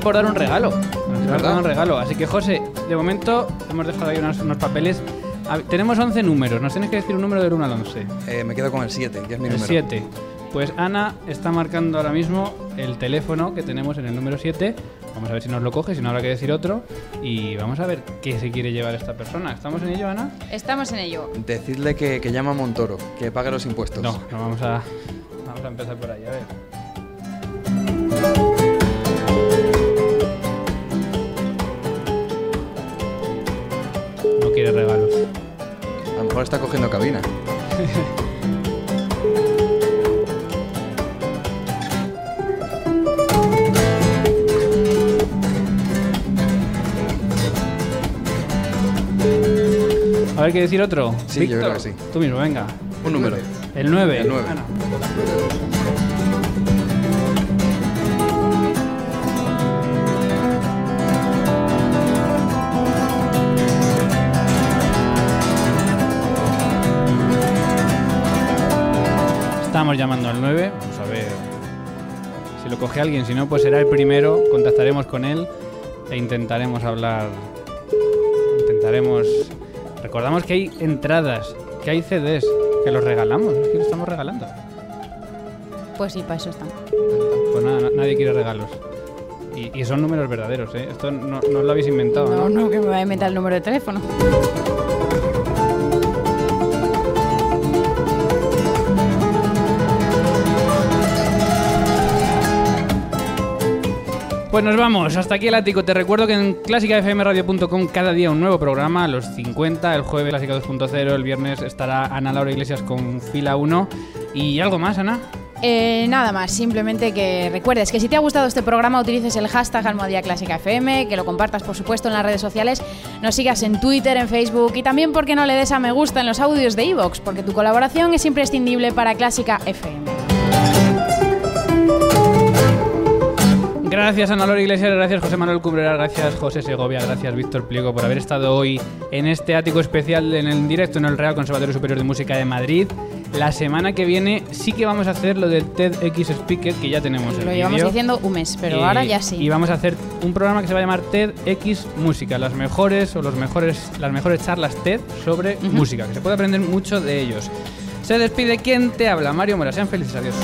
por dar un regalo. Nos por dar un regalo. Así que, José, de momento hemos dejado ahí unos, unos papeles. A- tenemos 11 números. Nos tienes que decir un número del 1 al 11. Eh, me quedo con el 7, que es mi El número. 7. Pues Ana está marcando ahora mismo el teléfono que tenemos en el número 7. Vamos a ver si nos lo coge, si no habrá que decir otro. Y vamos a ver qué se quiere llevar esta persona. ¿Estamos en ello, Ana? Estamos en ello. Decidle que, que llama a Montoro, que pague los impuestos. No, no vamos a, vamos a empezar por ahí. A ver. Quiere regalos. A lo mejor está cogiendo cabina. A ver, ¿qué decir otro? Sí, yo creo que sí. Tú mismo, venga. Un número. El 9. El nueve. Estamos llamando al 9. Vamos a ver si lo coge alguien. Si no, pues será el primero. Contactaremos con él e intentaremos hablar. Intentaremos. Recordamos que hay entradas, que hay CDs, que los regalamos. Es que los estamos regalando. Pues sí, para eso estamos. Pues nada, na- nadie quiere regalos. Y, y son números verdaderos, ¿eh? Esto no, no lo habéis inventado, ¿no? No, no, que me voy a inventar el número de teléfono. Pues nos vamos, hasta aquí el ático. Te recuerdo que en clásicafmradio.com cada día un nuevo programa, los 50, el jueves Clásica 2.0, el viernes estará Ana Laura Iglesias con fila 1. ¿Y algo más, Ana? Eh, nada más, simplemente que recuerdes que si te ha gustado este programa utilices el hashtag Almohadía Clásica FM, que lo compartas por supuesto en las redes sociales, nos sigas en Twitter, en Facebook y también porque no le des a me gusta en los audios de Evox, porque tu colaboración es imprescindible para Clásica FM. Gracias Ana Laura Iglesias, gracias José Manuel Cumbrera, gracias José Segovia, gracias Víctor Pliego por haber estado hoy en este ático especial en el directo en el Real Conservatorio Superior de Música de Madrid. La semana que viene sí que vamos a hacer lo del TEDx Speaker, que ya tenemos el Lo llevamos vídeo. diciendo un mes, pero Y- ahora ya sí. Y vamos a hacer un programa que se va a llamar TEDx Música, las mejores o los mejores, las mejores charlas TED sobre música, que se puede aprender mucho de ellos. Se despide quien te habla, Mario Mora. Sean felices, adiós.